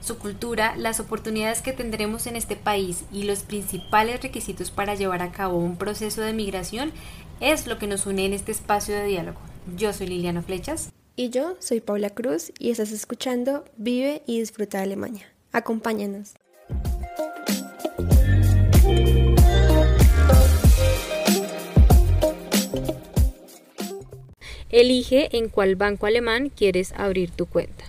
Su cultura, las oportunidades que tendremos en este país y los principales requisitos para llevar a cabo un proceso de migración es lo que nos une en este espacio de diálogo. Yo soy Liliana Flechas. Y yo soy Paula Cruz y estás escuchando Vive y Disfruta de Alemania. Acompáñanos. Elige en cuál banco alemán quieres abrir tu cuenta.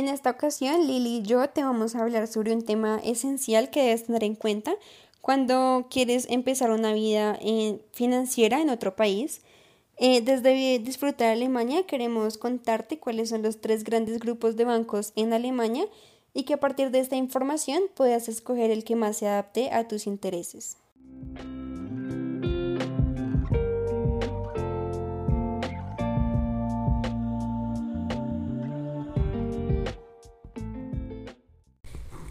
En esta ocasión, Lili y yo te vamos a hablar sobre un tema esencial que debes tener en cuenta cuando quieres empezar una vida eh, financiera en otro país eh, desde Disfrutar Alemania queremos contarte cuáles son los tres grandes grupos de bancos en Alemania y que a partir de esta información puedas escoger el que más se adapte a tus intereses.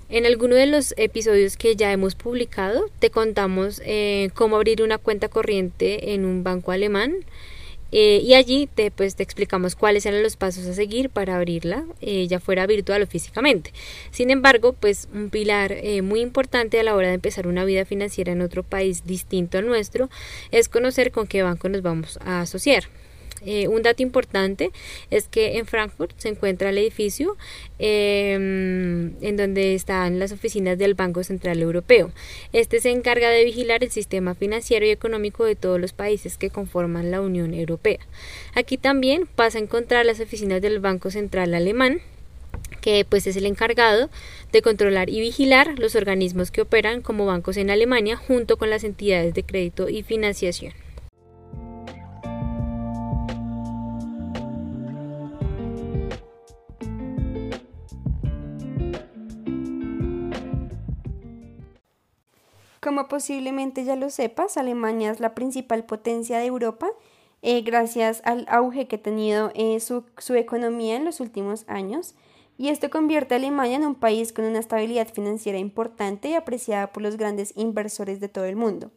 En alguno de los episodios que ya hemos publicado te contamos eh, cómo abrir una cuenta corriente en un banco alemán, eh, y allí te, pues, te explicamos cuáles eran los pasos a seguir para abrirla, eh, ya fuera virtual o físicamente. Sin embargo, pues un pilar eh, muy importante a la hora de empezar una vida financiera en otro país distinto al nuestro es conocer con qué banco nos vamos a asociar. Eh, un dato importante es que en Frankfurt se encuentra el edificio em, en donde están las oficinas del Banco Central Europeo. Este se encarga de vigilar el sistema financiero y económico de todos los países que conforman la Unión Europea. Aquí también vas a encontrar las oficinas del Banco Central Alemán que pues es el encargado de controlar y vigilar los organismos que operan como bancos en Alemania junto con las entidades de crédito y financiación. Como posiblemente ya lo sepas, Alemania es la principal potencia de Europa eh, gracias al auge que ha tenido eh, su, su economía en los últimos años y esto convierte a Alemania en un país con una estabilidad financiera importante y apreciada por los grandes inversores de todo el mundo.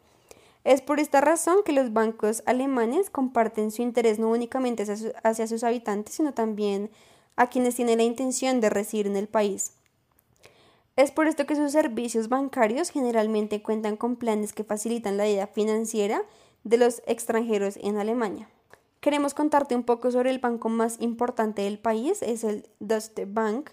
Es por esta razón que los bancos alemanes comparten su interés no únicamente hacia sus habitantes, sino también a quienes tienen la intención de residir en el país. Es por esto que sus servicios bancarios generalmente cuentan con planes que facilitan la vida financiera de los extranjeros en Alemania. Queremos contarte un poco sobre el banco más importante del país, es el Deutsche Bank,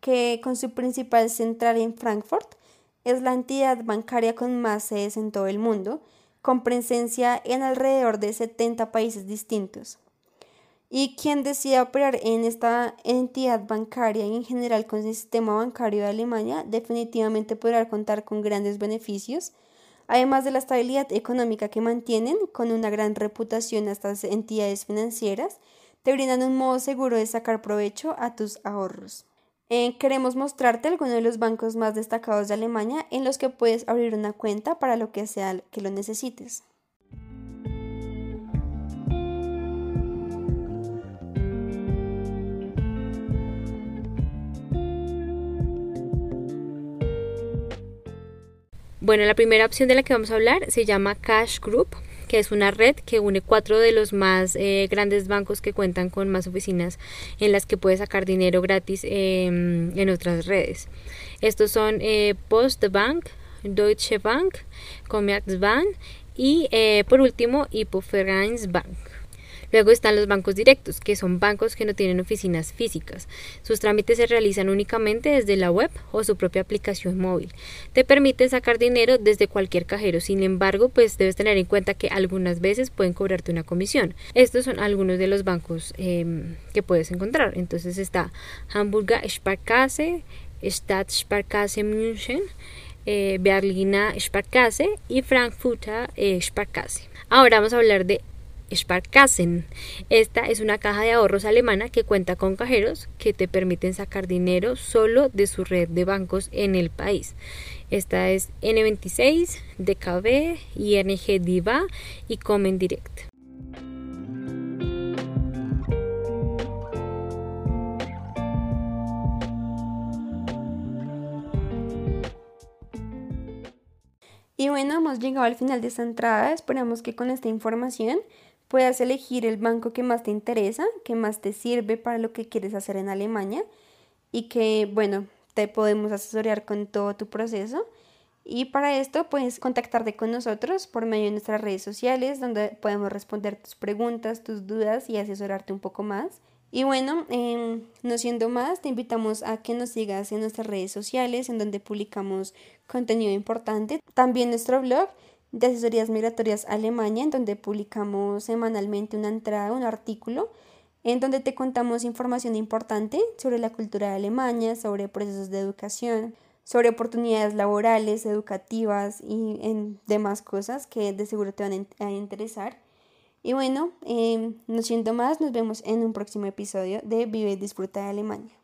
que con su principal central en Frankfurt es la entidad bancaria con más sedes en todo el mundo, con presencia en alrededor de 70 países distintos. Y quien decida operar en esta entidad bancaria y en general con el sistema bancario de Alemania definitivamente podrá contar con grandes beneficios, además de la estabilidad económica que mantienen con una gran reputación a estas entidades financieras, te brindan un modo seguro de sacar provecho a tus ahorros. Eh, queremos mostrarte algunos de los bancos más destacados de Alemania en los que puedes abrir una cuenta para lo que sea que lo necesites. Bueno, la primera opción de la que vamos a hablar se llama Cash Group, que es una red que une cuatro de los más eh, grandes bancos que cuentan con más oficinas en las que puedes sacar dinero gratis em, en otras redes. Estos son eh, Postbank, Deutsche Bank, Commerzbank y eh, por último Bank. Luego están los bancos directos, que son bancos que no tienen oficinas físicas. Sus trámites se realizan únicamente desde la web o su propia aplicación móvil. Te permiten sacar dinero desde cualquier cajero. Sin embargo, pues debes tener en cuenta que algunas veces pueden cobrarte una comisión. Estos son algunos de los bancos em, que puedes encontrar. Entonces está Hamburger Sparkasse, Stadtsparkasse München, eh, Sparkasse y Frankfurter eh, Sparkasse. Ahora vamos a hablar de Sparkassen. Esta es una caja de ahorros alemana que cuenta con cajeros que te permiten sacar dinero solo de su red de bancos en el país. Esta es N26, DKB, ING Diva y Comen Direct. Y bueno, hemos llegado al final de esta entrada. Esperamos que con esta información puedas elegir el banco que más te interesa, que más te sirve para lo que quieres hacer en Alemania y que, bueno, te podemos asesorar con todo tu proceso. Y para esto puedes contactarte con nosotros por medio de nuestras redes sociales donde podemos responder tus preguntas, tus dudas y asesorarte un poco más. Y bueno, em, no siendo más, te invitamos a que nos sigas en nuestras redes sociales, en donde publicamos contenido importante. También nuestro blog de asesorías migratorias Alemania, en donde publicamos semanalmente una entrada, un artículo, en donde te contamos información importante sobre la cultura de Alemania, sobre procesos de educación, sobre oportunidades laborales, educativas y en demás cosas que de seguro te van a interesar. Y bueno, eh, no siento más, nos vemos en un próximo episodio de Vive y Disfruta de Alemania.